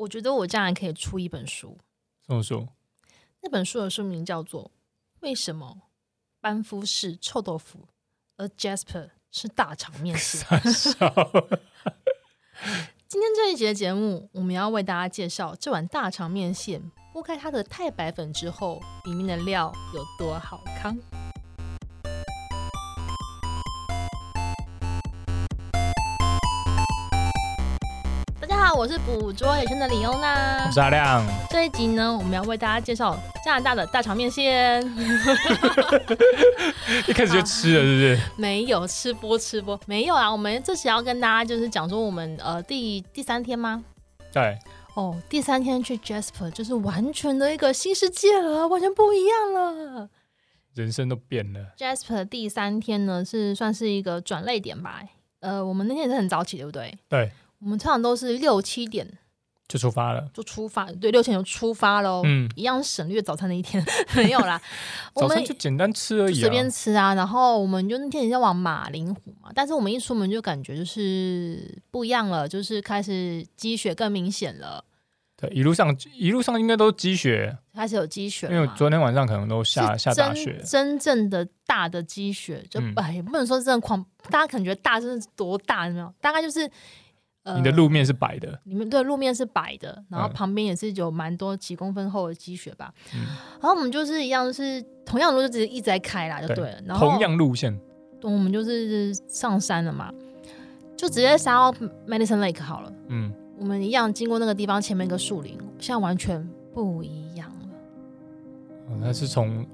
我觉得我将来可以出一本书。什么书？那本书的书名叫做《为什么班夫是臭豆腐，而 Jasper 是大肠面线》。今天这一集的节目，我们要为大家介绍这碗大肠面线。剥开它的太白粉之后，里面的料有多好康。我是捕捉野生的李欧娜，我是阿亮。这一集呢，我们要为大家介绍加拿大的大肠面线。一开始就吃了，是不是？啊、没有吃播吃播，没有啊。我们这次要跟大家就是讲说，我们呃第第三天吗？对。哦，第三天去 Jasper 就是完全的一个新世界了，完全不一样了，人生都变了。Jasper 第三天呢，是算是一个转泪点吧。呃，我们那天也是很早起，对不对？对。我们通常都是六七点就出发了，就出发，对，六七点就出发喽。嗯，一样省略早餐的一天 没有啦。早餐就简单吃而已，随便吃啊。然后我们就那天也在往马铃湖嘛，但是我们一出门就感觉就是不一样了，就是开始积雪更明显了。对，一路上一路上应该都积雪，开始有积雪，因为昨天晚上可能都下下大雪，真正的大的积雪，就哎，也不能说真的狂，大家可能觉得大真是多大，有没有？大概就是。你的路面是白的，你们对路面是白的，然后旁边也是有蛮多几公分厚的积雪吧。嗯、然后我们就是一样，是同样的路就直接一直在开啦，就对了。对然后同样路线，我们就是上山了嘛，就直接杀到 Medicine Lake 好了。嗯，我们一样经过那个地方前面一个树林，现在完全不一样了。哦、那是从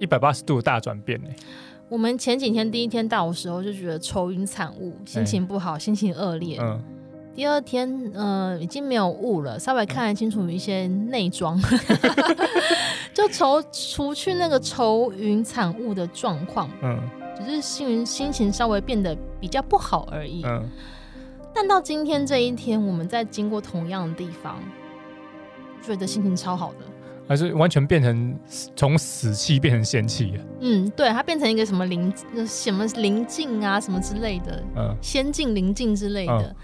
一百八十度的大转变呢。我们前几天第一天到的时候就觉得愁云惨雾，心情不好，欸、心情恶劣。嗯，第二天，呃，已经没有雾了，稍微看得清楚一些内装，嗯、就愁除去那个愁云惨雾的状况。嗯，只是心心情稍微变得比较不好而已。嗯，但到今天这一天，我们在经过同样的地方，觉得心情超好的。还是完全变成从死气变成仙气了。嗯，对，它变成一个什么灵什么灵境啊，什么之类的，嗯，仙境灵境之类的。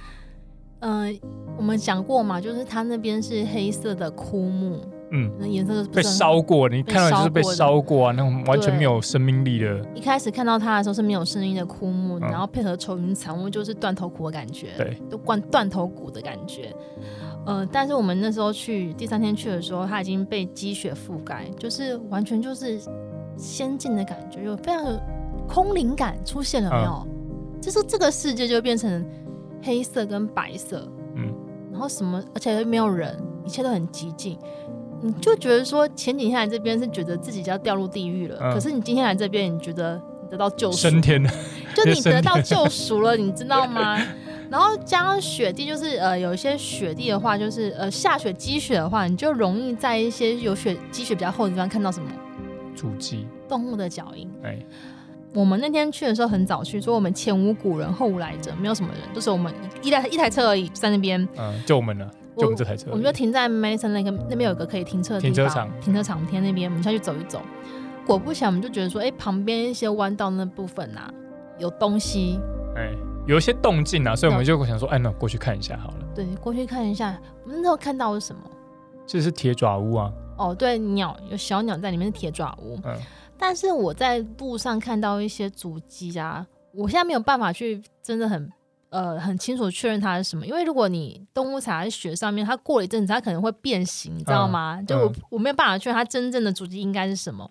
嗯、呃，我们讲过嘛，就是它那边是黑色的枯木，嗯，那颜色是被烧过，你看到就是被烧过啊，那种完全没有生命力的。一开始看到它的时候是没有声音的枯木，嗯、然后配合愁云惨雾，就是断头骨的感觉，对，都断断头骨的感觉。呃，但是我们那时候去第三天去的时候，它已经被积雪覆盖，就是完全就是仙境的感觉，有非常有空灵感出现了没有？嗯、就是这个世界就变成黑色跟白色，嗯，然后什么，而且又没有人，一切都很寂静，你就觉得说前几天来这边是觉得自己就要掉入地狱了，嗯、可是你今天来这边，你觉得你得到救赎，升天了，就你 得到救赎了，你知道吗？然后加上雪地，就是呃有一些雪地的话，就是呃下雪积雪的话，你就容易在一些有雪积雪比较厚的地方看到什么？足迹、动物的脚印。哎，我们那天去的时候很早去，所以我们前无古人后无来者，没有什么人，都、就是我们一台一台车而已，在那边。嗯，就我们了，就我们这台车。我们就停在 Medicine Lake 那边有一个可以停车的，停车场，停车场天那边，我们下去走一走。果不其然，我们就觉得说，哎，旁边一些弯道那部分啊，有东西。哎。有一些动静啊，所以我们就想说，哎，那过去看一下好了。对，过去看一下。我们那时候看到是什么？这是铁爪屋啊。哦，对，鸟有小鸟在里面是铁爪屋。嗯。但是我在路上看到一些足迹啊，我现在没有办法去真的很呃很清楚确认它是什么，因为如果你动物踩在雪上面，它过了一阵子，它可能会变形，你知道吗？嗯、就我、嗯、我没有办法确认它真正的足迹应该是什么。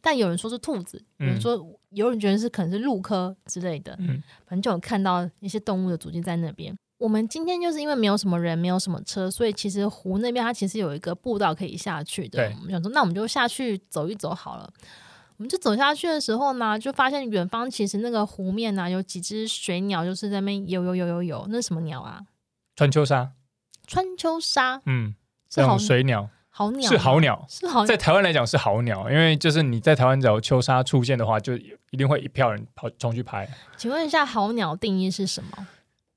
但有人说是兔子，有人说、嗯、有人觉得是可能是鹿科之类的，嗯，反正就有看到一些动物的足迹在那边。我们今天就是因为没有什么人，没有什么车，所以其实湖那边它其实有一个步道可以下去的。我们想说，那我们就下去走一走好了。我们就走下去的时候呢，就发现远方其实那个湖面呢、啊，有几只水鸟，就是在那边游游游游游。那是什么鸟啊？川秋沙。川秋沙，嗯，这种水鸟。好鸟是好鸟，是好鸟，在台湾来讲是好鸟，因为就是你在台湾只要秋沙出现的话，就一定会一票人跑冲去拍。请问一下，好鸟定义是什么？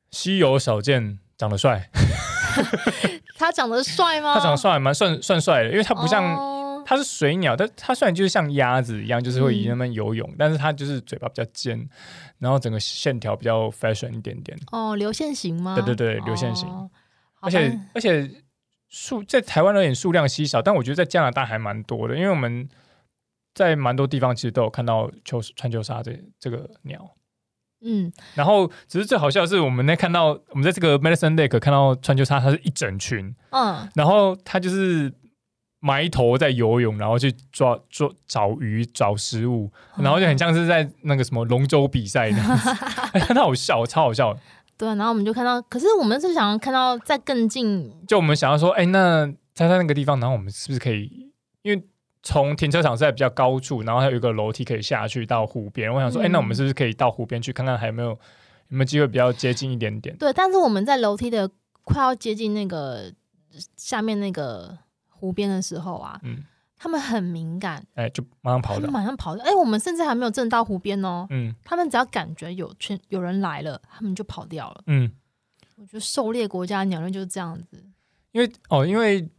稀有少见，长得帅。他长得帅吗？他长得帅，蛮算算帅的，因为他不像，他、oh. 是水鸟，但它虽然就是像鸭子一样，就是会以那么游泳，嗯、但是它就是嘴巴比较尖，然后整个线条比较 fashion 一点点。哦，流线型吗？对对对，流线型，oh. 而且、oh. 而且。数在台湾而言数量稀少，但我觉得在加拿大还蛮多的，因为我们在蛮多地方其实都有看到秋川秋沙这这个鸟。嗯，然后只是最好笑的是，我们那看到我们在这个 Medicine Lake 看到川秋沙，它是一整群，嗯，然后它就是埋头在游泳，然后去抓抓找鱼找食物，然后就很像是在那个什么龙舟比赛那样子，很好笑，超好笑。对，然后我们就看到，可是我们是想要看到在更近，就我们想要说，哎，那在在那个地方，然后我们是不是可以，因为。从停车场是在比较高处，然后还有一个楼梯可以下去到湖边。我想说，哎、嗯，那我们是不是可以到湖边去看看，还有没有有没有机会比较接近一点点？对，但是我们在楼梯的快要接近那个下面那个湖边的时候啊，嗯，他们很敏感，哎，就马上跑掉，马上跑掉。哎，我们甚至还没有正到湖边哦，嗯，他们只要感觉有圈有人来了，他们就跑掉了。嗯，我觉得狩猎国家的鸟类就是这样子，因为哦，因为。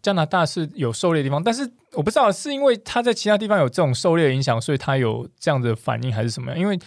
加拿大是有狩猎的地方，但是我不知道是因为它在其他地方有这种狩猎影响，所以它有这样的反应，还是什么样？因为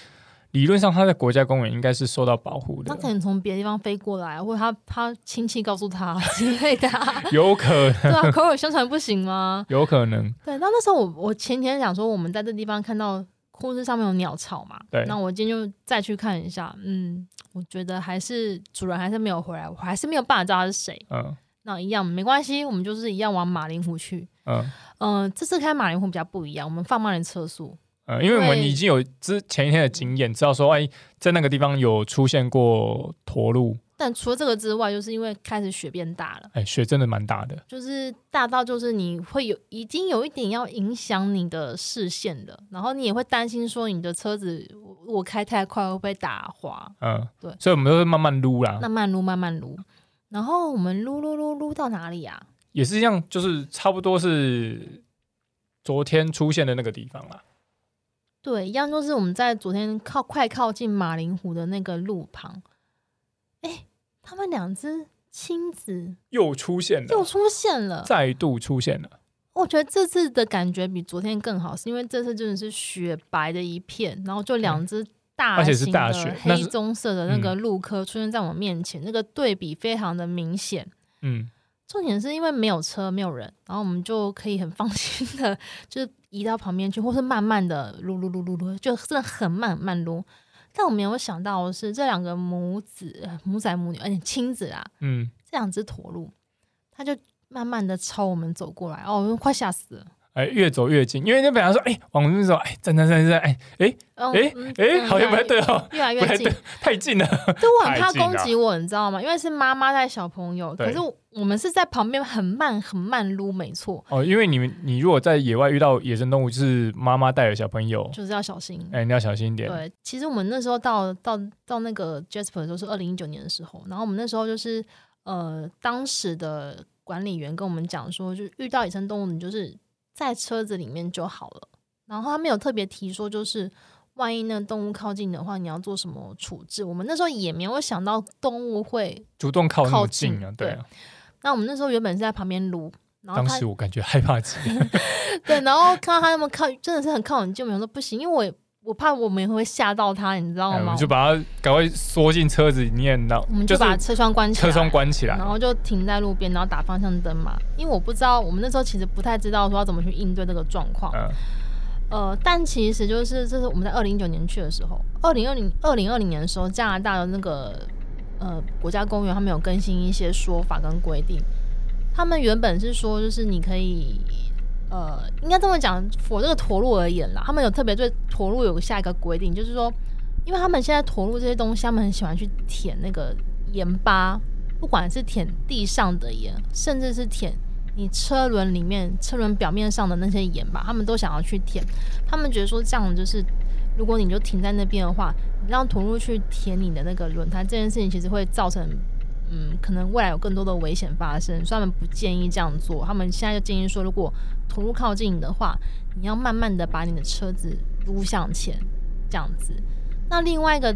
理论上它在国家公园应该是受到保护的。它可能从别的地方飞过来，或者他他亲戚告诉他之类的，有可能。对啊，口耳相传不行吗？有可能。对，那那时候我我前天想说，我们在这地方看到枯枝上面有鸟巢嘛，对。那我今天就再去看一下，嗯，我觉得还是主人还是没有回来，我还是没有办法知道他是谁，嗯。那一样没关系，我们就是一样往马林湖去。嗯嗯、呃，这次开马林湖比较不一样，我们放慢了车速。嗯，因为我们已经有之前一天的经验，知道说，哎，在那个地方有出现过驼鹿。但除了这个之外，就是因为开始雪变大了。哎，雪真的蛮大的，就是大到就是你会有已经有一点要影响你的视线的，然后你也会担心说你的车子我开太快会不会打滑。嗯，对，所以我们都是慢慢撸啦，慢慢撸，慢慢撸。然后我们撸撸撸撸到哪里、啊？也是一样，就是差不多是昨天出现的那个地方啦。对，一样就是我们在昨天靠快靠近马林湖的那个路旁。哎，他们两只亲子又出现了，又出现了，再度出现了。我觉得这次的感觉比昨天更好，是因为这次真的是雪白的一片，然后就两只。嗯大型的黑棕色的那个鹿科出现在我面前，那个对比非常的明显。嗯，重点是因为没有车，没有人，然后我们就可以很放心的，就是移到旁边去，或是慢慢的撸撸撸撸撸，就真的很慢很慢撸。但我没有想到的是，这两个母子母仔母女，而且亲子啊，嗯，这两只驼鹿，它就慢慢的朝我们走过来，哦，我快吓死了。哎，越走越近，因为那本来说，哎，往那边走，哎，站站站站，哎，哎，哎，哎，好像不太对哦，越来越近，太近了。对，我很怕攻击我，你知道吗？因为是妈妈带小朋友，可是我们是在旁边很慢很慢撸，没错。哦，因为你们，你如果在野外遇到野生动物，就是妈妈带着小朋友，就是要小心。哎，你要小心一点。对，其实我们那时候到到到那个 Jasper 的时候是二零一九年的时候，然后我们那时候就是呃，当时的管理员跟我们讲说，就遇到野生动物，你就是。在车子里面就好了，然后他没有特别提说，就是万一那动物靠近的话，你要做什么处置？我们那时候也没有想到动物会主动靠靠近啊，对啊。那我们那时候原本是在旁边撸，然后当时我感觉害怕极了，对，然后看到他那么靠，真的是很靠很近，我们说不行，因为我也。我怕我们也会吓到他，你知道吗？我们就把他赶快缩进车子里面，然后我们就把车窗关起来，车窗关起来，然后就停在路边，然后打方向灯嘛。因为我不知道，我们那时候其实不太知道说要怎么去应对这个状况。嗯、呃，但其实就是这是我们在二零一九年去的时候，二零二零二零二零年的时候，加拿大的那个呃国家公园，他们有更新一些说法跟规定。他们原本是说，就是你可以。呃，应该这么讲，for 这个驼鹿而言啦，他们有特别对驼鹿有个下一个规定，就是说，因为他们现在驼鹿这些东西，他们很喜欢去舔那个盐巴，不管是舔地上的盐，甚至是舔你车轮里面、车轮表面上的那些盐巴，他们都想要去舔。他们觉得说这样就是，如果你就停在那边的话，让驼鹿去舔你的那个轮胎，这件事情其实会造成。嗯，可能未来有更多的危险发生，所以他们不建议这样做。他们现在就建议说，如果投入靠近的话，你要慢慢的把你的车子撸向前，这样子。那另外一个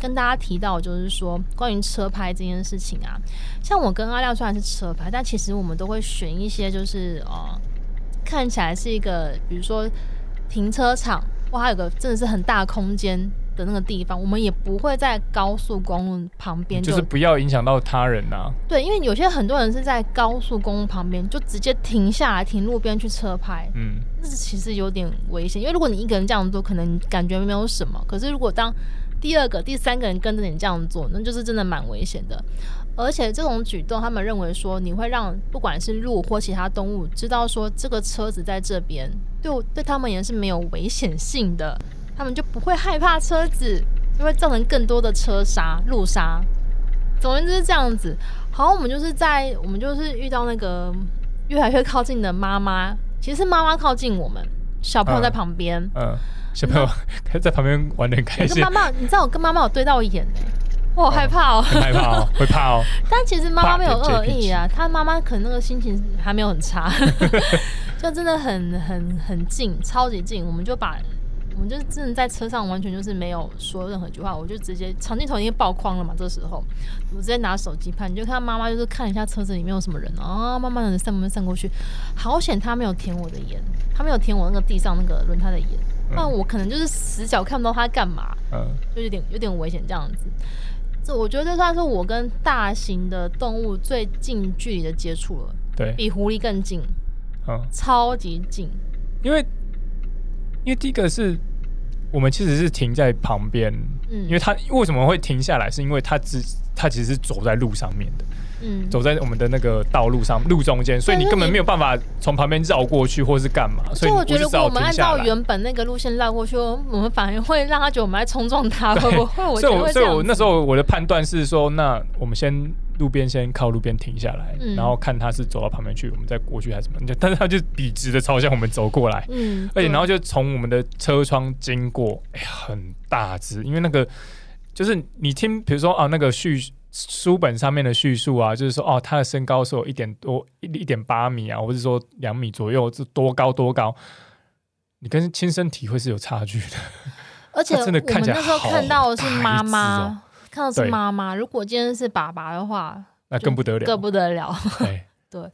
跟大家提到就是说，关于车拍这件事情啊，像我跟阿亮虽然是车拍，但其实我们都会选一些就是呃，看起来是一个，比如说停车场，哇，它有个真的是很大空间的那个地方，我们也不会在高速公路旁边，就是不要影响到他人呐、啊。对，因为有些很多人是在高速公路旁边就直接停下来停路边去车拍，嗯，这其实有点危险。因为如果你一个人这样做，可能感觉没有什么，可是如果当第二个、第三个人跟着你这样做，那就是真的蛮危险的。而且这种举动，他们认为说你会让不管是鹿或其他动物知道说这个车子在这边，对对他们也是没有危险性的。他们就不会害怕车子，就会造成更多的车杀、路杀。总之就是这样子。好，我们就是在我们就是遇到那个越来越靠近的妈妈，其实是妈妈靠近我们，小朋友在旁边。嗯，嗯，小朋友 在旁边玩点开心。妈妈，你知道我跟妈妈有对到眼呢，我好害怕哦，害怕哦，会怕哦。但其实妈妈没有恶意啊，她妈妈可能那个心情还没有很差，就真的很很很近，超级近，我们就把。我们就是真的在车上，完全就是没有说任何一句话，我就直接长镜头已经爆框了嘛。这时候我直接拿手机拍，你就看妈妈就是看一下车子里面有什么人啊，慢慢的散慢慢散过去。好险他没有舔我的眼，他没有舔我那个地上那个轮胎的眼，那、嗯、我可能就是死角看不到他干嘛，嗯，就有点有点危险这样子。这我觉得这算是我跟大型的动物最近距离的接触了，对，比狐狸更近，嗯，超级近，因为。因为第一个是我们其实是停在旁边，嗯，因为他为什么会停下来，是因为他只他其实是走在路上面的。嗯，走在我们的那个道路上，路中间，所以你根本没有办法从旁边绕过去，或是干嘛。所以我觉得，如果我们按照原本那个路线绕过去，我们反而会让他觉得我们在冲撞他，会不会？所以我，所以我那时候我的判断是说，那我们先路边先靠路边停下来，嗯，然后看他是走到旁边去，我们再过去还是什么？但是他就笔直的朝向我们走过来，嗯，而且然后就从我们的车窗经过，哎呀，很大只，因为那个就是你听，比如说啊，那个叙。书本上面的叙述啊，就是说哦，他的身高是有一点多一一点八米啊，或者说两米左右，是多高多高？你跟亲身体会是有差距的。而且 真的看起来我们那时候看到的是妈妈，哦、看到是妈妈。如果今天是爸爸的话，那更不得了，更不得了。对，对，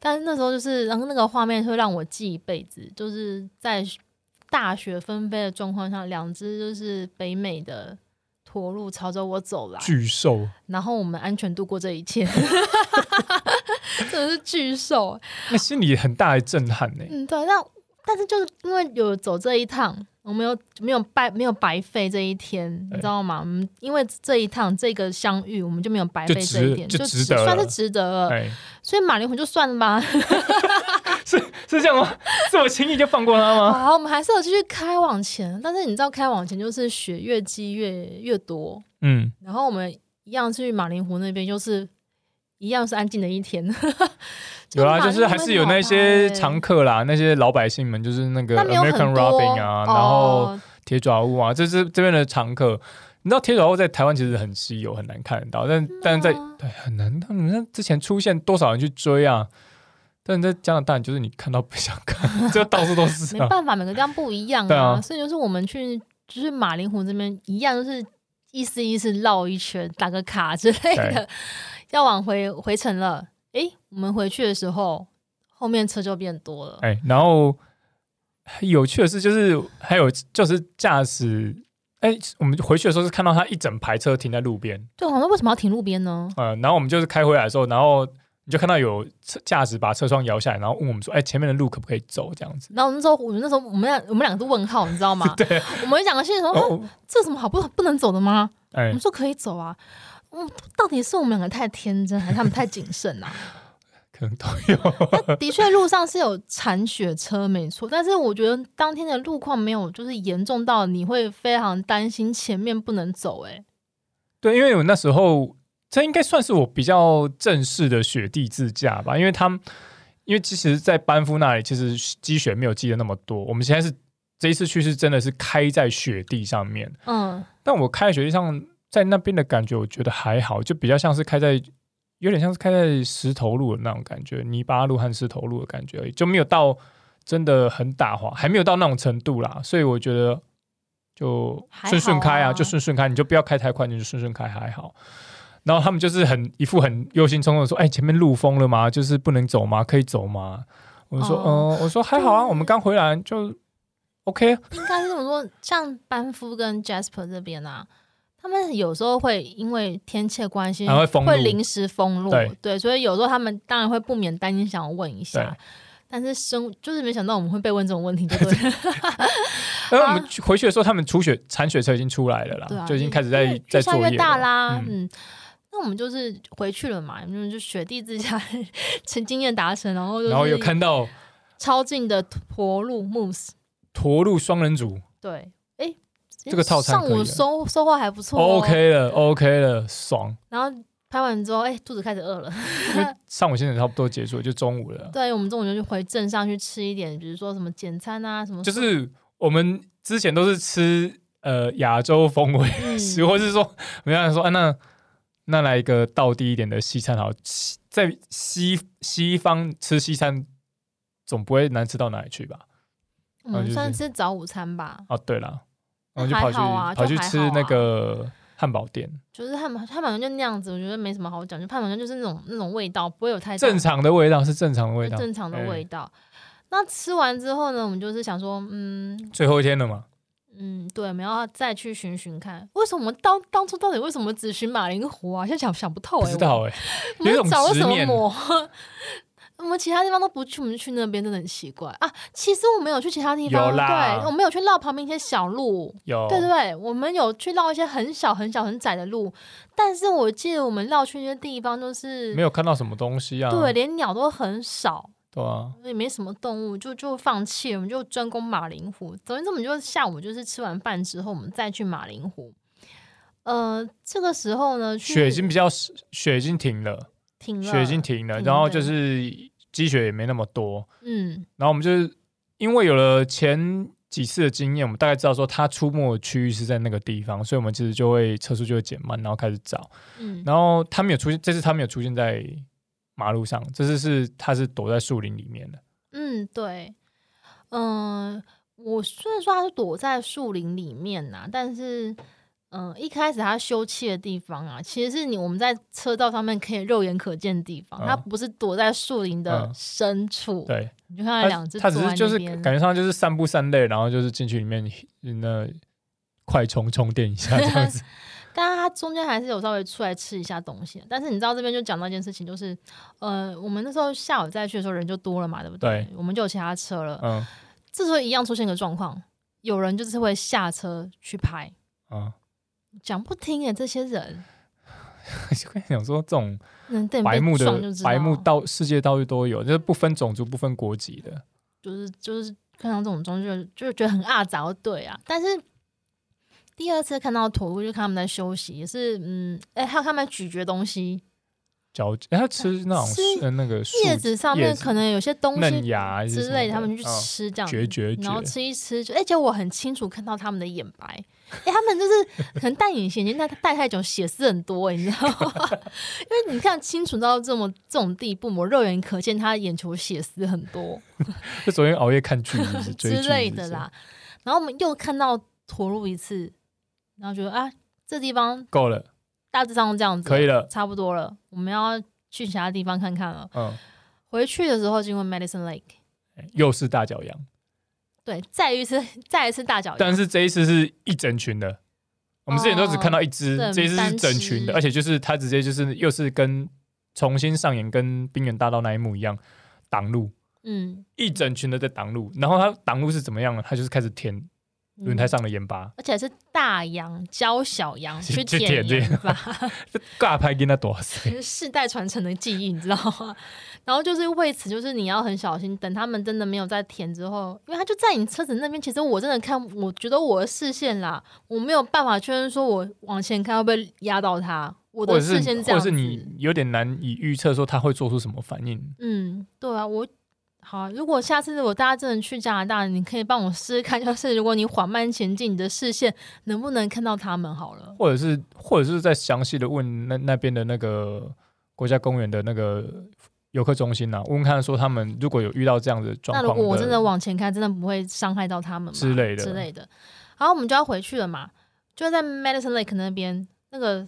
但是那时候就是，然后那个画面会让我记一辈子，就是在大雪纷飞的状况下，两只就是北美的。驼鹿朝着我走来，巨兽，然后我们安全度过这一切，真的是巨兽，那心里很大的震撼呢。嗯，对，那但是就是因为有走这一趟，我们有没有白没有白费这一天，你知道吗？嗯，因为这一趟这个相遇，我们就没有白费这一点，就值得，算是值得了。所以马林虎就算了吧。是是这样吗？是我轻易就放过他吗？好，我们还是要继续开往前。但是你知道，开往前就是雪越积越越多。嗯，然后我们一样去马林湖那边，就是一样是安静的一天。有啊，就是还是有那些常客啦，那些老百姓们，就是那个 American Robin 啊，然后铁爪乌啊，这是这边的常客。你知道铁爪乌在台湾其实很稀有，很难看得到，但但是在对很难。他们之前出现多少人去追啊？但在加拿大，就是你看到不想看，就到处都是。没办法，每个地方不一样啊，啊所以就是我们去，就是马林湖这边一样，就是意思意思绕一圈，打个卡之类的，要往回回程了。哎、欸，我们回去的时候，后面车就变多了。哎、欸，然后有趣的是，就是还有就是驾驶，哎、欸，我们回去的时候是看到他一整排车停在路边。对，我们为什么要停路边呢？嗯，然后我们就是开回来的时候，然后。你就看到有驾驶把车窗摇下来，然后问我们说：“哎、欸，前面的路可不可以走？”这样子。然后那时候，我们那时候，我们俩，我们两个都问号，你知道吗？对。我们两个心里说：“哦、这有什么好不不能走的吗？”我们说可以走啊。嗯，到底是我们两个太天真，还是他们太谨慎啊？可能都有。的确，路上是有铲雪车，没错。但是我觉得当天的路况没有，就是严重到你会非常担心前面不能走、欸。哎，对，因为我那时候。这应该算是我比较正式的雪地自驾吧，因为他们，因为其实，在班夫那里，其实积雪没有积的那么多。我们现在是这一次去是真的是开在雪地上面，嗯，但我开在雪地上，在那边的感觉，我觉得还好，就比较像是开在，有点像是开在石头路的那种感觉，泥巴路和石头路的感觉而已，就没有到真的很打滑，还没有到那种程度啦。所以我觉得就顺顺开啊，就顺顺开，你就不要开太快，你就顺顺开还好。然后他们就是很一副很忧心忡忡的说：“哎，前面路封了吗？就是不能走吗？可以走吗？”我说：“嗯、哦呃，我说还好啊，我们刚回来就 OK，应该是这么说。像班夫跟 Jasper 这边啊，他们有时候会因为天气的关系，会临时封路，对，对，所以有时候他们当然会不免担心，想要问一下。但是生就是没想到我们会被问这种问题，对不对？因为我们回去的时候，他们出雪铲雪车已经出来了啦，啊、就已经开始在在作业大啦，嗯。嗯那我们就是回去了嘛，因为就雪地自驾，成经验达成，然后然后有看到超近的驼鹿 Moose，驼鹿双人组，对，哎，这个套餐上午收收获还不错，哦，OK 了，OK 了，爽。然后拍完之后，哎，肚子开始饿了，因为上午现在差不多结束，就中午了。对，我们中午就去回镇上去吃一点，比如说什么简餐啊，什么，就是我们之前都是吃呃亚洲风味，嗯、或是说，没有人说，哎、啊，那。那来一个道地一点的西餐好，在西西方吃西餐总不会难吃到哪里去吧？我们算吃早午餐吧。哦，对了，然后就跑去跑去吃那个汉堡店，就是汉堡汉堡就那样子，我觉得没什么好讲，就汉堡就是那种那种味道，不会有太正常的味道，是正常的味道，正常的味道。那吃完之后呢，我们就是想说，嗯，最后一天了嘛。嗯，对，我们要再去寻寻看，为什么当当初到底为什么只寻马铃湖啊？现在想想不透不知道哎、欸，我们找了什么魔？我们其他地方都不去，我们去那边真的很奇怪啊。其实我们有去其他地方，对，我们有去绕旁边一些小路，有，对对对，我们有去绕一些很小很小很窄的路，但是我记得我们绕去那些地方都是没有看到什么东西啊，对，连鸟都很少。对啊，也没什么动物，就就放弃了，我们就专攻马林湖。总之，我们就下午就是吃完饭之后，我们再去马林湖。呃，这个时候呢，雪已经比较雪已经停了，停了，雪已经停了，然后就是积雪也没那么多。嗯，然后我们就是因为有了前几次的经验，我们大概知道说它出没的区域是在那个地方，所以我们其实就会车速就会减慢，然后开始找。嗯，然后它没有出现，这次它没有出现在。马路上，这次是它是躲在树林里面的。嗯，对，嗯、呃，我虽然说它是躲在树林里面呐、啊，但是，嗯、呃，一开始它休憩的地方啊，其实是你我们在车道上面可以肉眼可见的地方，嗯、它不是躲在树林的深处。嗯、对，你就看到两只，它只是就是感觉上就是散步散累，然后就是进去里面那快充充电一下这样子。但他中间还是有稍微出来吃一下东西，但是你知道这边就讲到一件事情，就是呃，我们那时候下午再去的时候人就多了嘛，对不对？对，我们就有其他车了。嗯，这时候一样出现一个状况，有人就是会下车去拍。嗯，讲不听哎，这些人。就跟你讲说，这种白目的白目到世界到处都有，就是不分种族、不分国籍的。就是就是看到这种东西就就觉得很阿杂，对啊，但是。第二次看到驼鹿，就看他们在休息，也是嗯，哎、欸，还有他们在咀嚼东西，嚼，他吃那种吃那个叶子上面可能有些东西嫩芽之类的，他们就去吃这样，嚼嚼、哦，然后吃一吃，就哎，结果我很清楚看到他们的眼白，哎、欸，他们就是可能戴隐形眼镜，戴戴太久，血丝很多，你知道吗？因为你看清楚到这么这种地步，我肉眼可见他的眼球血丝很多，就昨天熬夜看剧 之类的啦，然后我们又看到驼鹿一次。然后觉得啊，这地方够了，大致上这样子可以了，差不多了。我们要去其他地方看看了。嗯，回去的时候经过 Medicine Lake，又是大脚羊。对，再一次，再一次大脚羊。但是这一次是一整群的，我们之前都只看到一只，哦、这一次是整群的，而且就是它直接就是又是跟重新上演跟冰原大道那一幕一样挡路。嗯，一整群的在挡路，然后它挡路是怎么样呢？它就是开始填。轮胎上的盐巴，而且是大羊教小羊去舔盐巴，尬拍给他多少岁？世代传承的记忆，你知道吗？然后就是为此，就是你要很小心，等他们真的没有在舔之后，因为他就在你车子那边。其实我真的看，我觉得我的视线啦，我没有办法确认说我往前看会不会压到他。我的视线这样，或者是你有点难以预测说他会做出什么反应。嗯，对啊，我。好，如果下次如果大家真的去加拿大，你可以帮我试试看，就是如果你缓慢前进，你的视线能不能看到他们？好了，或者是或者是再详细的问那那边的那个国家公园的那个游客中心呐、啊，问问看说他们如果有遇到这样的状况，那如果我真的往前开，真的不会伤害到他们吗？之类的之类的。然后，我们就要回去了嘛，就在 Medicine Lake 那边，那个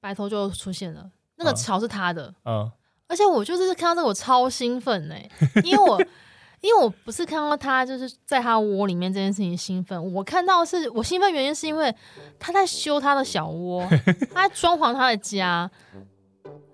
白头就出现了，那个桥是他的，嗯。嗯而且我就是看到这个我超兴奋哎、欸，因为我因为我不是看到他就是在他窝里面这件事情兴奋，我看到是我兴奋原因是因为他在修他的小窝，他在装潢他的家。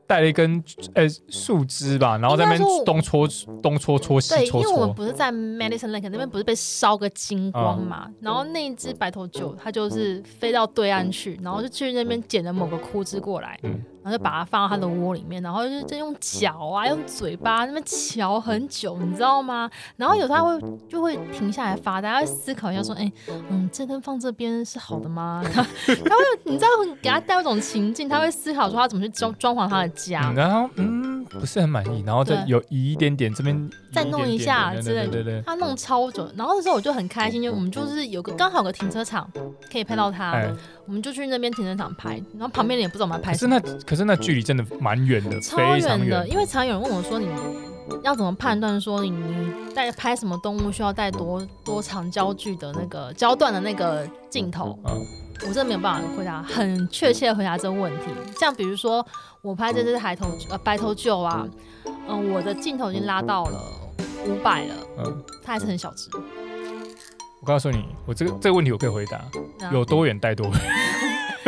带了一根呃树枝吧，然后在那边东戳东戳戳西戳戳。对，因为我们不是在 Madison Lake 那边，不是被烧个精光嘛？嗯、然后那一只白头鹫，它就是飞到对岸去，然后就去那边捡了某个枯枝过来。嗯然后就把它放到它的窝里面，然后就就用脚啊，用嘴巴那么瞧很久，你知道吗？然后有时候他会就会停下来发呆，他会思考一下说：“哎，嗯，这根放这边是好的吗？” 他他会，你知道，给他带一种情境，他会思考说他怎么去装装潢他的家。然后嗯，不是很满意，然后再有移一点点这边再弄一下之类的。对对对，他弄超准，然后那时候我就很开心，就我们就是有个刚好有个停车场可以拍到他。我们就去那边停车场拍，然后旁边人也不知道我们拍什么。可是那可是那距离真的蛮远的，超远的。因为常有人问我说，你要怎么判断说你你带拍什么动物需要带多多长焦距的那个焦段的那个镜头？嗯，我真的没有办法回答很确切的回答这个问题。像比如说我拍这只海头呃白头鹫啊，嗯，我的镜头已经拉到了五百了，嗯，它还是很小只。我告诉你，我这个这个问题我可以回答，有多远带多远，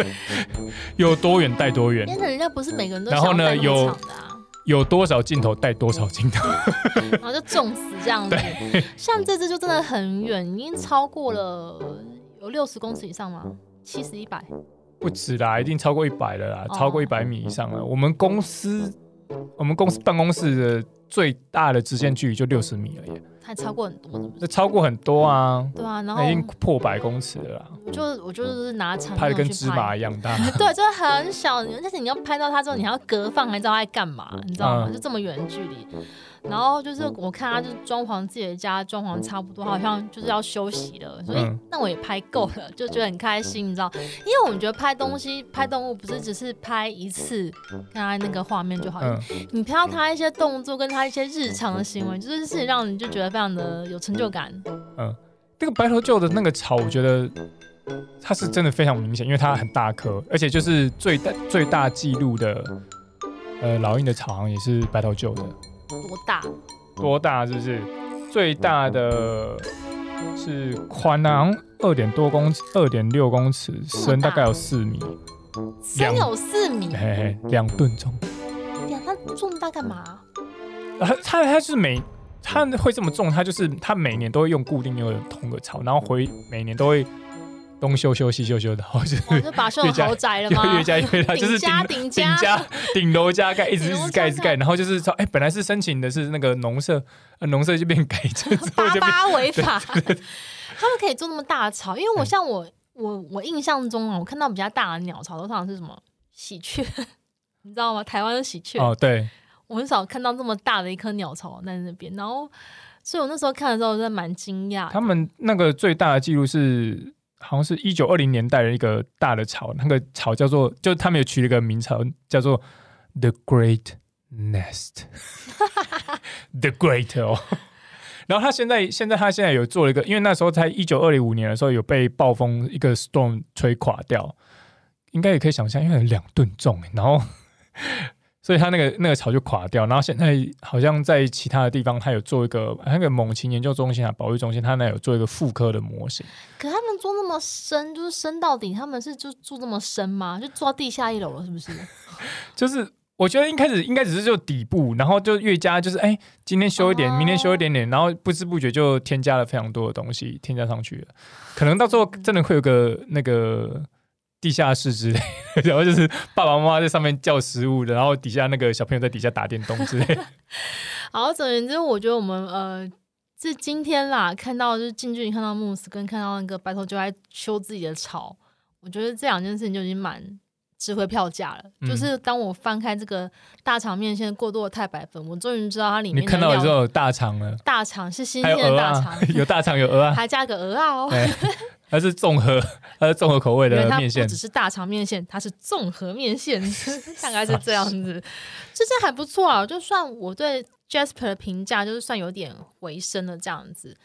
有多远带多远。变成人家不是每个人都。然后呢，有有多少镜头带多少镜头，然后就重死这样子。像这只就真的很远，已经超过了有六十公尺以上吗？七十一百？不止啦，一定超过一百了啦，哦、超过一百米以上了。我们公司，我们公司办公室的最大的直线距离就六十米而已。还超过很多，是是？这超过很多啊！对啊，然后已经破百公尺了。就我就是拿长拍的跟芝麻一样大，对，就很小。但是你要拍到它之后，你还要隔放，还知道它在干嘛，你知道吗？就这么远的距离。然后就是我看他就是装潢自己的家，装潢差不多，好像就是要休息了，所以那我也拍够了，就觉得很开心，你知道？因为我们觉得拍东西、拍动物不是只是拍一次，看他那个画面就好，你拍到他一些动作跟他一些日常的行为，就是是让你就觉得非常的有成就感。嗯，那个白头鹫的那个草，我觉得它是真的非常明显，因为它很大颗，而且就是最大最大记录的呃老鹰的巢也是白头鹫的。多大？多大？是不是最大的是宽啊？二点多公尺，二点六公尺，深大概有四米，深有四米，嘿嘿，两吨重。呀，它重大干嘛？啊，它它是每它会这么重，它就是它每年都会用固定用的同个槽，然后回每年都会。东修修西修修的，好像把修豪宅了吗？越加越大，就是顶顶加顶楼加盖，一直一直盖一直盖，然后就是说，哎，本来是申请的是那个农舍，农舍就变改成 八八违法。他们可以做那么大的巢，因为我像我我我印象中啊，我看到比较大的鸟巢都常常是什么喜鹊，你知道吗？台湾的喜鹊哦，对，我很少看到这么大的一颗鸟巢在那边，然后所以我那时候看的时候真的蛮惊讶。他们那个最大的记录是。好像是一九二零年代的一个大的巢，那个巢叫做，就他们有取了一个名称，叫做 The Great Nest，The Great 哦。然后他现在，现在他现在有做了一个，因为那时候在一九二零五年的时候有被暴风一个 storm 吹垮掉，应该也可以想象，因为有两吨重，然后。所以它那个那个巢就垮掉，然后现在好像在其他的地方，它有做一个那个猛禽研究中心啊，保育中心，它那有做一个复刻的模型。可他们做那么深，就是深到底，他们是就住那么深吗？就住到地下一楼了，是不是？就是我觉得一开始应该只是就底部，然后就越加就是哎，今天修一点，明天修一点点，然后不知不觉就添加了非常多的东西，添加上去了。可能到最后真的会有个那个。地下室之类，然后就是爸爸妈妈在上面叫食物的，然后底下那个小朋友在底下打电动之类。好，总而言之，我觉得我们呃，是今天啦，看到就是近距离看到慕斯跟看到那个白头就在修自己的巢，我觉得这两件事情就已经蛮值回票价了。嗯、就是当我翻开这个大肠面线过多的太白粉，我终于知道它里面你看到之后有大肠了，大肠是新鲜的大肠，有，有大肠有鹅啊，还加个鹅啊哦。它是综合，它是综合口味的面线，不只是大肠面线，它是综合面线，大概是这样子，这这还不错啊。就算我对 Jasper 的评价就是算有点回升了这样子，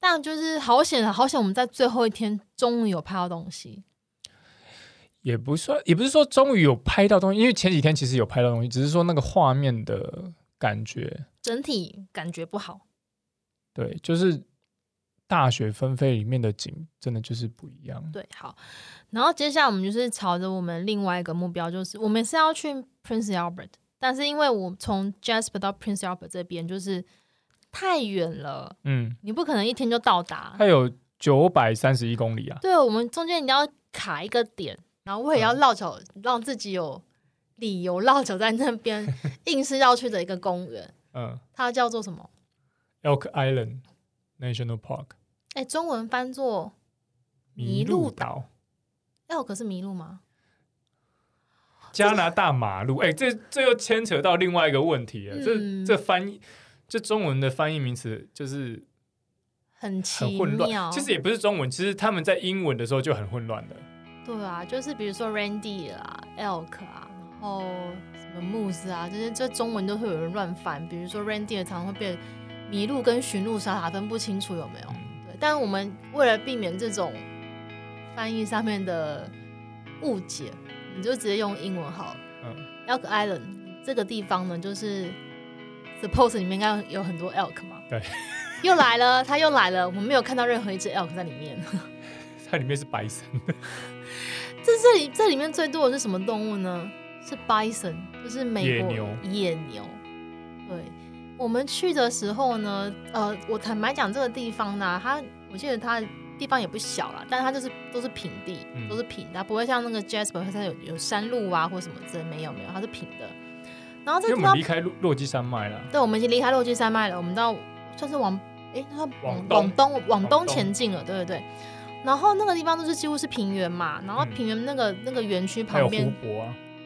但就是好险啊，好险我们在最后一天终于有拍到东西，也不算，也不是说终于有拍到东西，因为前几天其实有拍到东西，只是说那个画面的感觉，整体感觉不好。对，就是大雪纷飞里面的景，真的就是不一样。对，好，然后接下来我们就是朝着我们另外一个目标，就是我们是要去 Prince Albert，但是因为我从 Jasper 到 Prince Albert 这边就是太远了，嗯，你不可能一天就到达。它有九百三十一公里啊。对，我们中间一定要卡一个点，然后我也要绕走，嗯、让自己有理由绕走在那边，硬是要去的一个公园。嗯，它叫做什么？Elk Island National Park。哎，中文翻作麋鹿岛。Elk 是麋鹿吗？加拿大马路。哎，这这又牵扯到另外一个问题了。嗯、这这翻译，这中文的翻译名词就是很很混乱。其实也不是中文，其实他们在英文的时候就很混乱的。对啊，就是比如说 reindeer 啊，elk 啊，然后。什么 Moose 啊，这些这中文都会有人乱翻，比如说 reindeer 常常会被麋鹿跟驯鹿傻傻分不清楚有没有？对，但是我们为了避免这种翻译上面的误解，你就直接用英文好了。嗯，Elk Island 这个地方呢，就是 Suppose 里面应该有很多 elk 嘛。对，又来了，他又来了，我们没有看到任何一只 elk 在里面。它里面是白色的。这这里这里面最多的是什么动物呢？是 bison，就是美国野牛。野牛。对，我们去的时候呢，呃，我坦白讲，这个地方呢，它我记得它地方也不小啦，但是它就是都是平地，嗯、都是平的，它不会像那个 Jasper 它有有山路啊或什么之类，没有没有，它是平的。然后这个地方，离开落基山脉了。对，我们已经离开落基山脉了，我们到算是往哎，它往往东往东前进了，对对对。然后那个地方都是几乎是平原嘛，然后平原那个、嗯、那个园区旁边。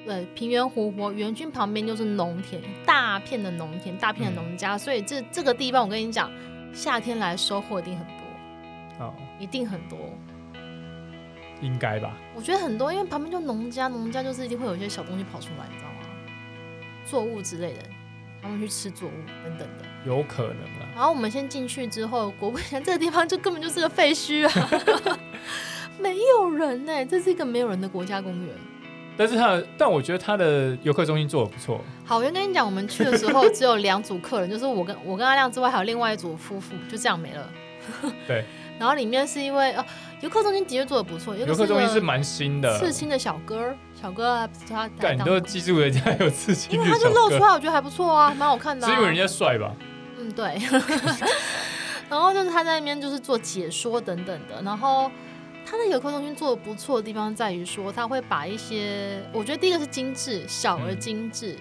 对，平原湖泊，园区旁边就是农田，大片的农田，大片的农家，嗯、所以这这个地方我跟你讲，夏天来收获一定很多，哦，一定很多，应该吧？我觉得很多，因为旁边就农家，农家就是一定会有一些小东西跑出来，你知道吗？作物之类的，他们去吃作物等等的，有可能啊。然后我们先进去之后，果不其然，这个地方就根本就是个废墟啊，没有人呢、欸，这是一个没有人的国家公园。但是他，但我觉得他的游客中心做的不错。好，我先跟你讲，我们去的时候只有两组客人，就是我跟我跟阿亮之外，还有另外一组夫妇，就这样没了。对。然后里面是因为哦，游客中心的确做的不错。游客中心是蛮新的。刺青的小哥，小哥他他。你都记住人家有刺青，因为他就露出来，我觉得还不错啊，蛮好看的、啊。是因为人家帅吧？嗯，对。然后就是他在那边就是做解说等等的，然后。它的游客中心做的不错的地方在于说，他会把一些，我觉得第一个是精致，小而精致，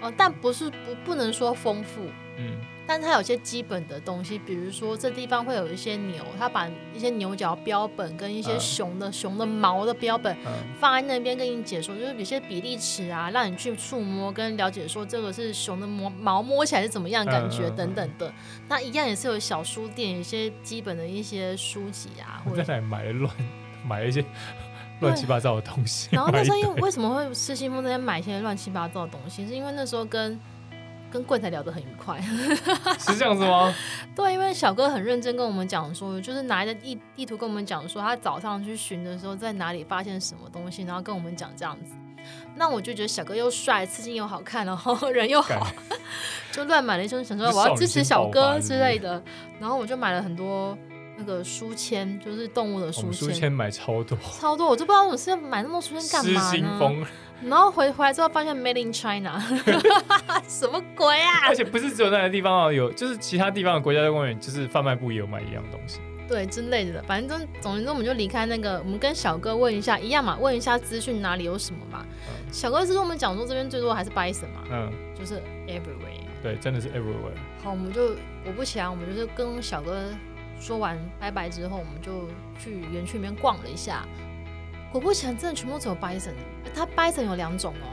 哦、嗯，但不是不不能说丰富，嗯，但它有些基本的东西，比如说这地方会有一些牛，他把一些牛角标本跟一些熊的、嗯、熊的毛的标本放在那边跟你解说，就是有些比例尺啊，让你去触摸跟了解说这个是熊的毛毛摸起来是怎么样感觉等等的，那、一样也是有小书店，一些基本的一些书籍啊，或者在哪买乱。买一些乱七八糟的东西，然后那时候因为为什么会失心疯在买一些乱七八糟的东西，是因为那时候跟跟柜台聊得很愉快，是这样子吗？对，因为小哥很认真跟我们讲说，就是拿着地地图跟我们讲说，他早上去寻的时候在哪里发现什么东西，然后跟我们讲这样子。那我就觉得小哥又帅，刺青又好看，然后人又好，就乱买了一身，想说我要支持小哥之类的，然后我就买了很多。那个书签就是动物的书签，书签买超多，超多，我都不知道我是要买那么多书签干嘛呢？然后回回来之后发现 Made in China，什么鬼啊？而且不是只有那个地方哦，有就是其他地方的国家公园，就是贩卖部也有卖一样东西，对之类的。反正总之我们就离开那个，我们跟小哥问一下一样嘛，问一下资讯哪里有什么嘛。嗯、小哥是跟我们讲说这边最多还是 Bison 嘛，嗯，就是 Everywhere，对，真的是 Everywhere。好，我们就我不其然，我们就是跟小哥。说完拜拜之后，我们就去园区里面逛了一下。果不其然，真的全部只有 bison。它 bison 有两种哦，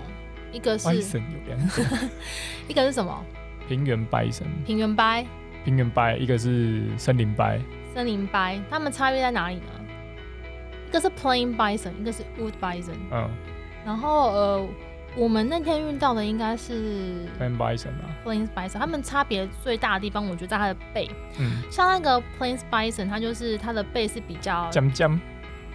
一个是 bison 有两种，一个是什么？平原 bison。平原掰。平原掰，一个是森林掰。森林掰，它们差别在哪里呢？一个是 plain bison，一个是 wood bison。嗯。然后呃。我们那天遇到的应该是 Plains Bison 吧，Plains Bison，他们差别最大的地方，我觉得在它的背。嗯，像那个 Plains Bison，它就是它的背是比较尖尖，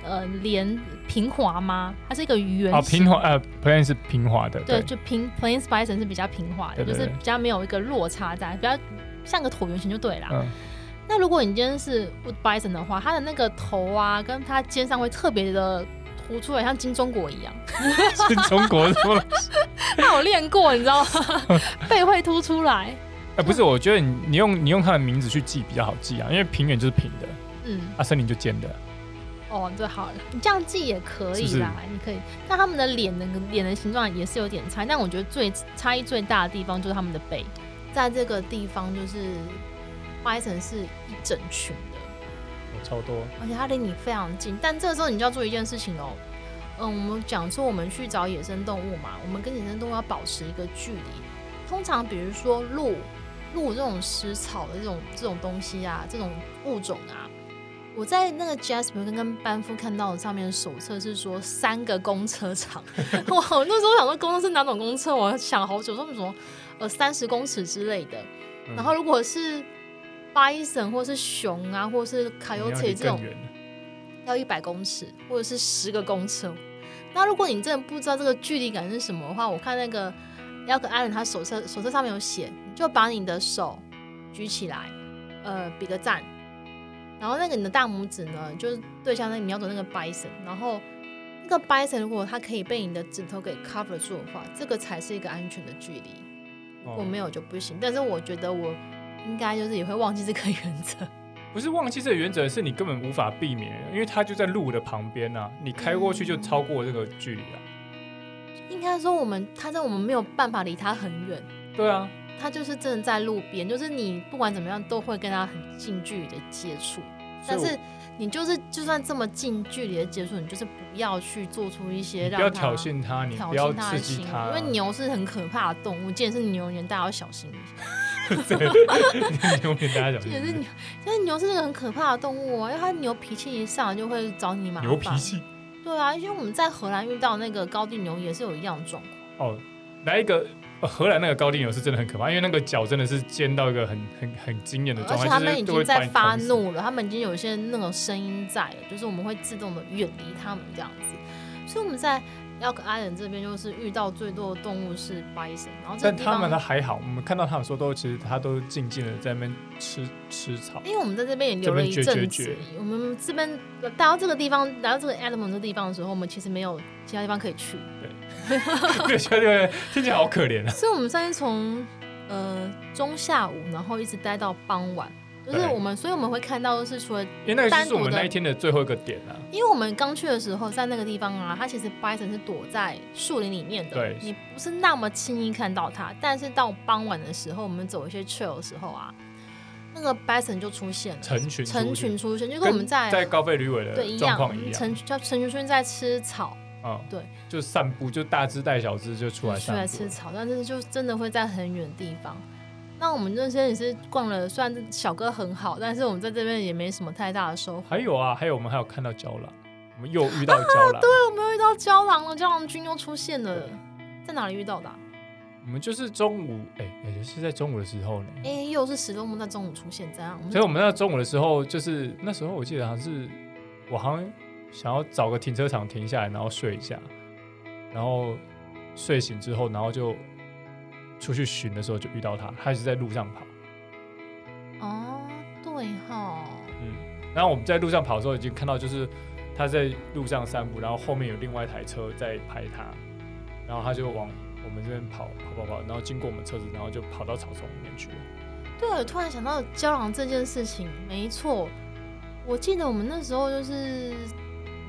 呃，连平滑吗？它是一个圆形。哦，平滑，呃，Plains 是平滑的。对，就平 Plains Bison 是比较平滑的，就是比较没有一个落差在，比较像个椭圆形就对了。嗯。那如果你今天是 Wood Bison 的话，它的那个头啊，跟它肩上会特别的凸出来，像金钟国一样。金钟国？那我练过，你知道吗？背会凸出来。哎、欸，不是，我觉得你你用你用它的名字去记比较好记啊，因为平原就是平的，嗯，啊，森林就尖的。哦，这好了，你这样记也可以啦，是是你可以。但他们的脸的脸的形状也是有点差，但我觉得最差异最大的地方就是他们的背，在这个地方就是 Bison 是一整群的，超多，而且它离你非常近。但这个时候你就要做一件事情哦，嗯，我们讲说我们去找野生动物嘛，我们跟野生动物要保持一个距离。通常比如说鹿，鹿这种食草的这种这种东西啊，这种物种啊。我在那个 Jasper 跟跟班夫看到的上面的手册是说三个公车长，我那时候想说公车是哪种公车，我想好久，说什么呃三十公尺之类的。然后如果是 Bison 或是熊啊，或是 Coyote 这种，要一百公尺或者是十个公车。那如果你真的不知道这个距离感是什么的话，我看那个 Elk Island 他手册手册上面有写，你就把你的手举起来，呃，比个赞。然后那个你的大拇指呢，就是对向那个瞄准那个 bison，然后那个 bison 如果它可以被你的指头给 cover 住的话，这个才是一个安全的距离。如果没有就不行。但是我觉得我应该就是也会忘记这个原则。不是忘记这个原则，是你根本无法避免，因为它就在路的旁边啊，你开过去就超过这个距离啊。应该说我们，它在我们没有办法离它很远。对啊。它就是真的在路边，就是你不管怎么样都会跟他很近距离的接触。但是你就是就算这么近距离的接触，你就是不要去做出一些不要挑衅他，你不要刺激它，因为牛是很可怕的动物，既然是牛年，大家要小心一下。牛年大家小心。是牛，因为牛是那个很可怕的动物啊，因为它牛脾气一上来就会找你麻烦。牛脾气？对啊，因为我们在荷兰遇到那个高地牛也是有一样的状况。哦，来一个。荷兰那个高地牛是真的很可怕，因为那个脚真的是尖到一个很很很惊艳的状态，而且他们已经在发怒了，他们已经有一些那种声音在了，就是我们会自动的远离他们这样子。所以我们在 Elk Island 这边就是遇到最多的动物是 bison，然后但他们的还好，我们看到他们说都其实他都静静的在那边吃吃草，因为我们在这边也留了一阵子，我们这边来到这个地方，来到这个这个地方的时候，我们其实没有其他地方可以去。对。对，对对，听起来好可怜啊！所以，我们上次从呃中下午，然后一直待到傍晚，就是我们，所以我们会看到的是除了因为那个是我们那一天的最后一个点啊。因为我们刚去的时候，在那个地方啊，它其实 bison 是躲在树林里面的，对，你不是那么轻易看到它。但是到傍晚的时候，我们走一些 trail 的时候啊，那个 bison 就出现了，成群成群出现，就跟我们在在高飞驴尾的对一样，成叫成群出现在吃草。嗯，对，就散步，就大只带小只就出来散步，出来吃草，但是就真的会在很远的地方。那我们那些也是逛了，虽然小哥很好，但是我们在这边也没什么太大的收获。还有啊，还有我们还有看到胶囊，我们又遇到胶囊，啊，对，我们又遇到胶囊了，胶囊君又出现了，在哪里遇到的，啊？我们就是中午，哎，也是在中午的时候呢。哎，又是石头木在中午出现，这样。所以我们在中午的时候，就是那时候我记得好像是我好像。想要找个停车场停下来，然后睡一下，然后睡醒之后，然后就出去寻的时候就遇到他，他一直在路上跑。哦，对哈。嗯，然后我们在路上跑的时候，已经看到就是他在路上散步，然后后面有另外一台车在拍他，然后他就往我们这边跑跑跑跑，然后经过我们车子，然后就跑到草丛里面去了。对，我突然想到胶囊这件事情，没错，我记得我们那时候就是。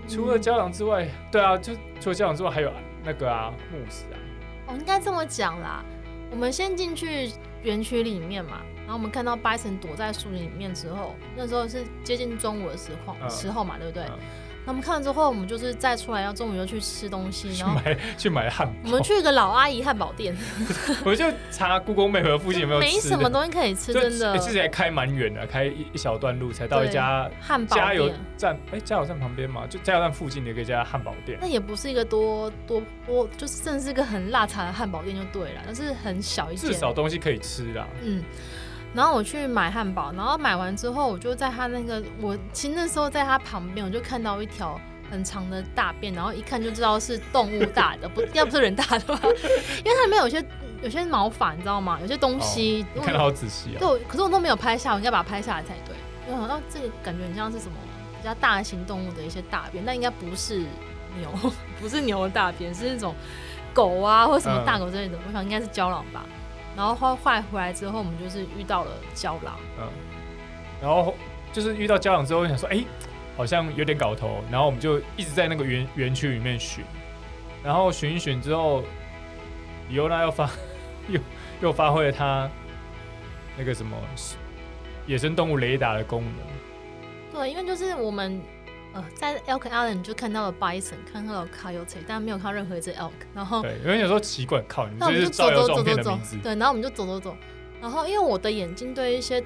除了家长之外，对啊，就除了家长之外，还有那个啊，牧师啊。哦，应该这么讲啦。我们先进去园区里面嘛，然后我们看到 Bison 躲在树林里面之后，那时候是接近中午的时候，嗯、时候嘛，对不对？嗯那我们看完之后，我们就是再出来，要中午又去吃东西，然后买去买汉堡。我们去一个老阿姨汉堡店，我就查 Google Map 附近有没有吃。没什么东西可以吃，真的。其实还开蛮远的，开一一小段路才到一家汉堡加油站。哎，加油站旁边嘛，就加油站附近的一家汉堡店。那也不是一个多多多，就是真的是一个很辣茶的汉堡店就对了，但是很小一间。至少东西可以吃啦。嗯。然后我去买汉堡，然后买完之后，我就在他那个，我其实那时候在他旁边，我就看到一条很长的大便，然后一看就知道是动物大的，不 要不是人大的吧？因为它里面有些有些毛发，你知道吗？有些东西，哦、看得好仔细啊。对，可是我都没有拍下，我应该把它拍下来才对。就好像这个感觉很像是什么比较大型动物的一些大便，但应该不是牛，不是牛的大便，是那种狗啊或什么大狗之类的。嗯、我想应该是郊狼吧。然后后来回来之后，我们就是遇到了胶囊。嗯，然后就是遇到胶囊之后，我想说，哎、欸，好像有点搞头。然后我们就一直在那个园园区里面寻，然后寻一寻之后，李欧娜又发 又又发挥了他那个什么野生动物雷达的功能。对，因为就是我们。呃，在 Elk Island 就看到了 bison，看到了 coyote，但没有看到任何一只 elk。然后对，因为有时候奇怪，靠，你们就是照走走走走，对，然后我们就走走走。然后因为我的眼睛对一些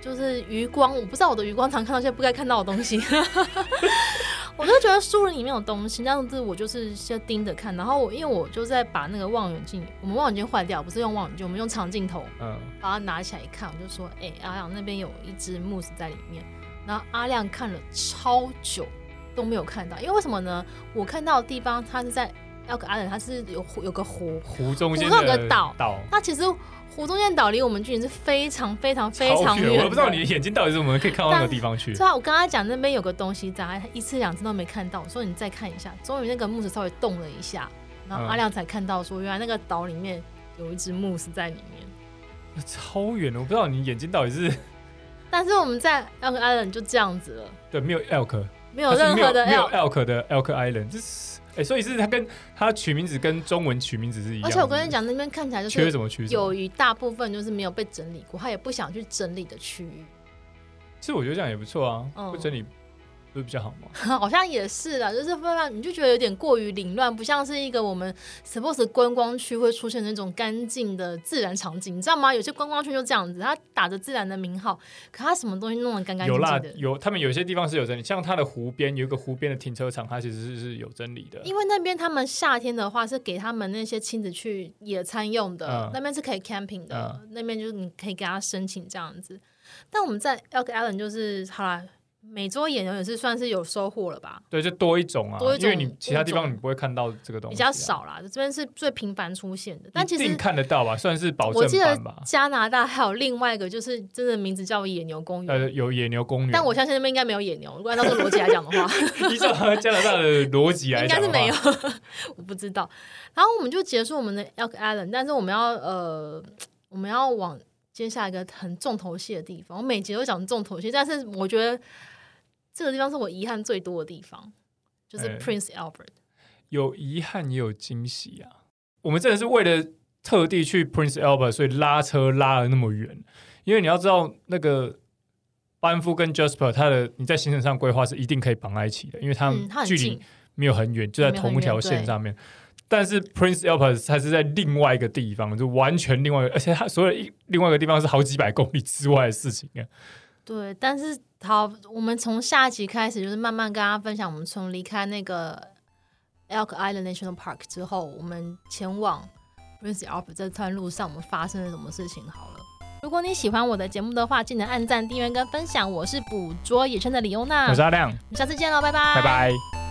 就是余光，我不知道我的余光常看到一些不该看到的东西，我就觉得树林里面有东西，这样子我就是先盯着看。然后我因为我就在把那个望远镜，我们望远镜坏掉，不是用望远镜，我们用长镜头，嗯，把它拿起来一看，我就说，哎、欸，阿阳那边有一只 moose 在里面。然后阿亮看了超久都没有看到，因为为什么呢？我看到的地方，它是在 Elk Island，它是有有个湖，湖中间有个岛。岛，那其实湖中间岛离我们距离是非常非常非常远。我不知道你的眼睛到底是怎么可以看到那个地方去。对啊，我刚刚讲那边有个东西在，一次两次都没看到，我说你再看一下。终于那个木子稍微动了一下，然后阿亮才看到说，原来那个岛里面有一只木 o 在里面。那超远的，我不知道你眼睛到底是。但是我们在 Elk Island 就这样子了。对，没有 elk，没有任何的 elk 没有 elk 的 Elk Island，就是哎、欸，所以是它跟它取名字跟中文取名字是一样的。而且我跟你讲，那边看起来就是缺什么区？有一大部分就是没有被整理过，他也不想去整理的区域。其实我觉得这样也不错啊，不、嗯、整理。不是比较好吗？好像也是啦，就是会让你就觉得有点过于凌乱，不像是一个我们 suppose 观光区会出现那种干净的自然场景，你知道吗？有些观光区就这样子，它打着自然的名号，可它什么东西弄得干干净净的。有他们有些地方是有整理，像它的湖边有一个湖边的停车场，它其实是是有整理的。因为那边他们夏天的话是给他们那些亲子去野餐用的，嗯、那边是可以 camping 的，嗯、那边就是你可以给他申请这样子。但我们在 Elk Island 就是好啦。美洲野牛也是算是有收获了吧？对，就多一种啊，多一种，因为你其他地方你不会看到这个东西，啊，比较少啦。这边是最频繁出现的，但其实看得到吧，算是保证吧。我记得加拿大还有另外一个，就是真的名字叫野牛公园，呃，有野牛公园，但我相信那边应该没有野牛。如果按照这个逻辑来讲的话，依照加拿大的逻辑来讲，应该是没有，我不知道。然后我们就结束我们的 Elk Island，但是我们要呃，我们要往接下来一个很重头戏的地方。我每集都讲重头戏，但是我觉得。这个地方是我遗憾最多的地方，就是 Prince Albert。欸、有遗憾也有惊喜啊！我们真的是为了特地去 Prince Albert，所以拉车拉了那么远。因为你要知道，那个班夫跟 Jasper，他的你在行程上规划是一定可以绑在一起的，因为他们距离没有很远，嗯、就在同一条线上面。但是 Prince Albert 它是在另外一个地方，就完全另外一个，而且它所有一另外一个地方是好几百公里之外的事情啊。对，但是。好，我们从下集开始就是慢慢跟大家分享，我们从离开那个 Elk Island National Park 之后，我们前往 Prince Albert 这段路上，我们发生了什么事情？好了，如果你喜欢我的节目的话，记得按赞、订阅跟分享。我是捕捉野生的李欧娜，我是阿亮，我们下次见喽，拜拜，拜拜。